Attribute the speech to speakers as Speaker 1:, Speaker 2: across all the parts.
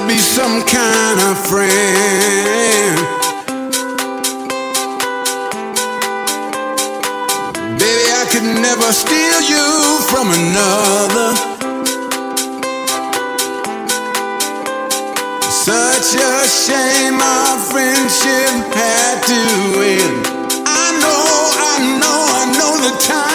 Speaker 1: to be some kind of friend. Baby, I could never steal you from another. Such a shame our friendship had to end. I know, I know, I know the time.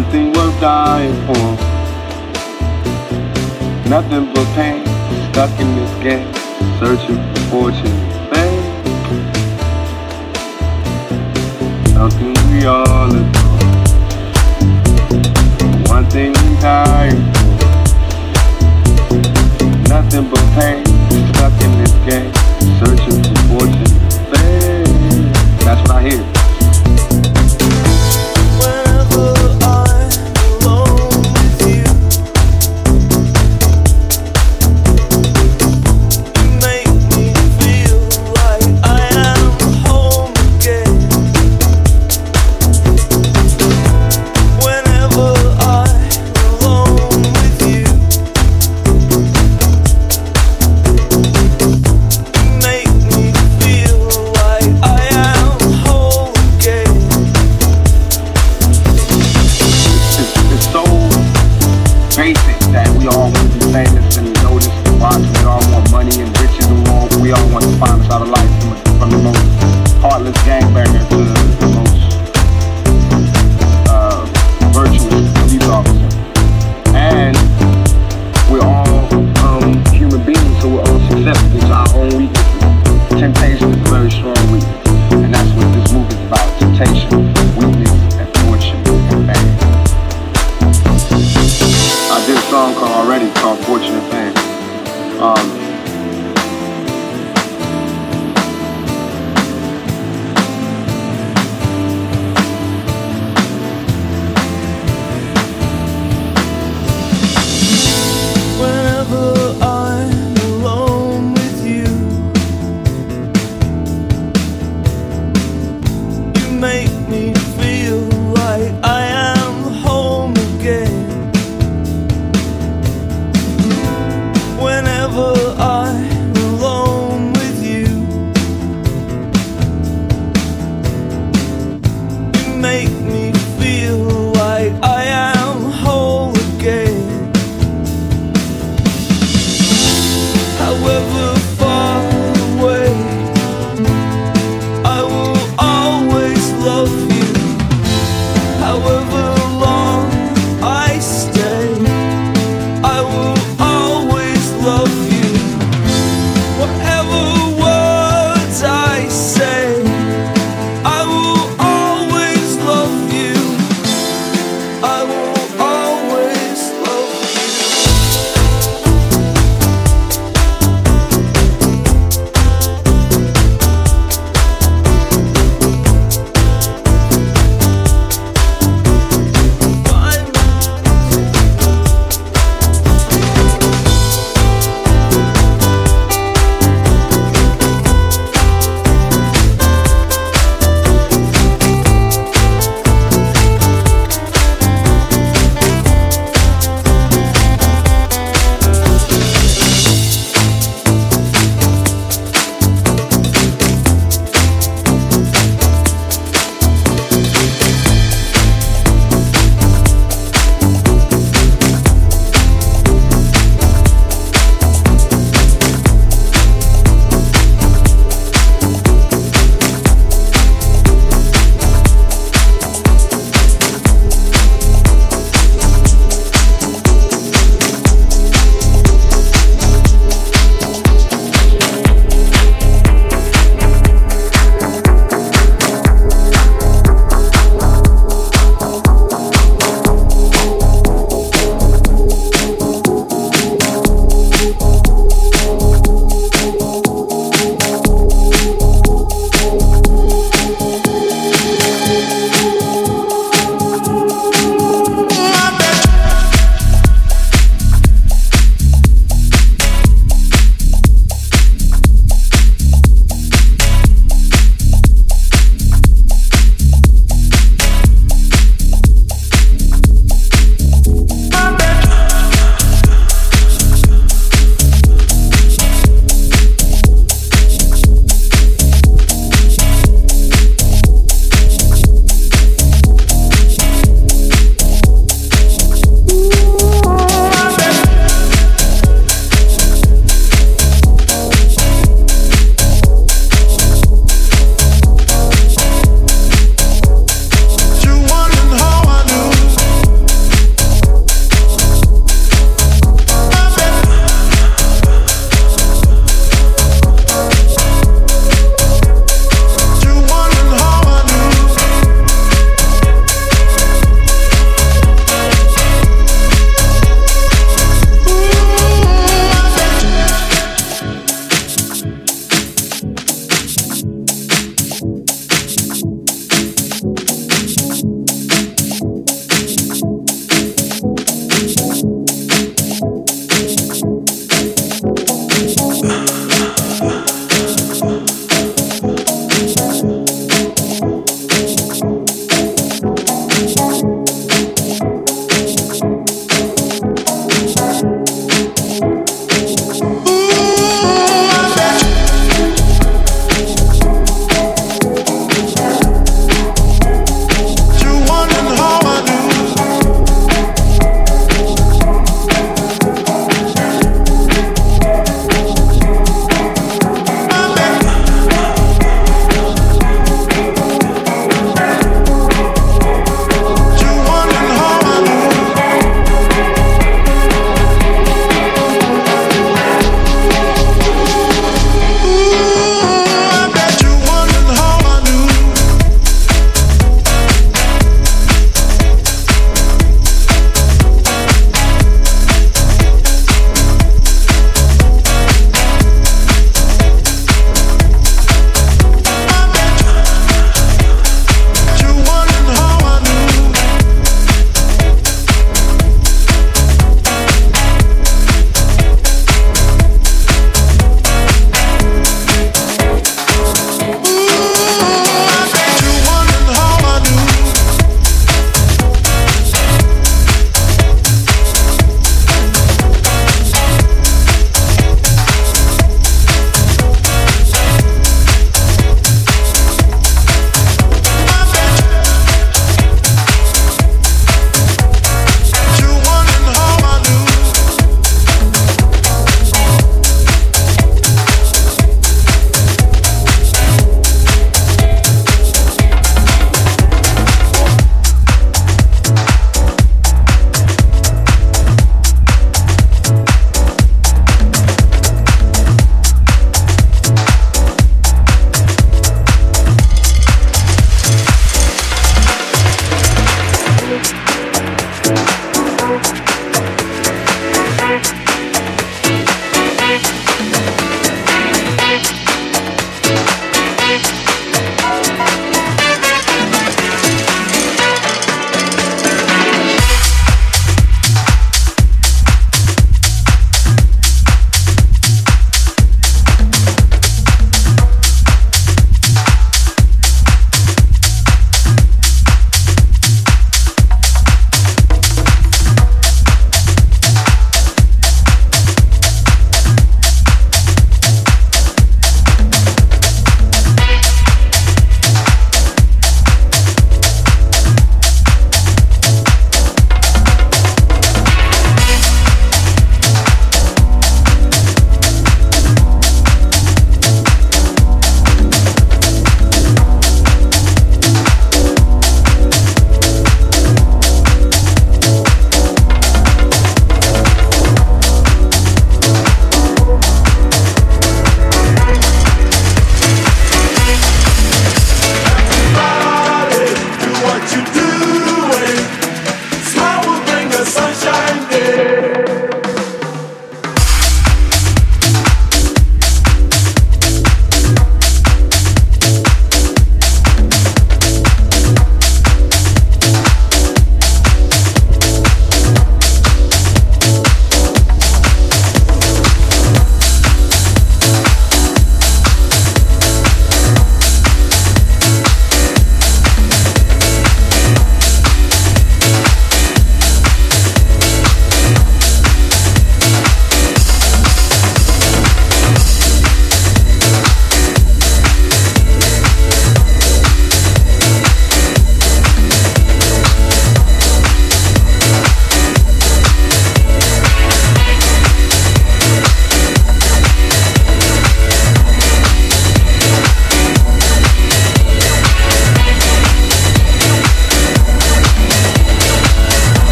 Speaker 2: something worth dying for. Nothing but pain, stuck in this game, searching for fortune and fame. Something we all adore. One thing we dying for. Nothing but pain, stuck in this game, searching for fortune and fame. That's what I hear.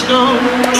Speaker 3: emotional.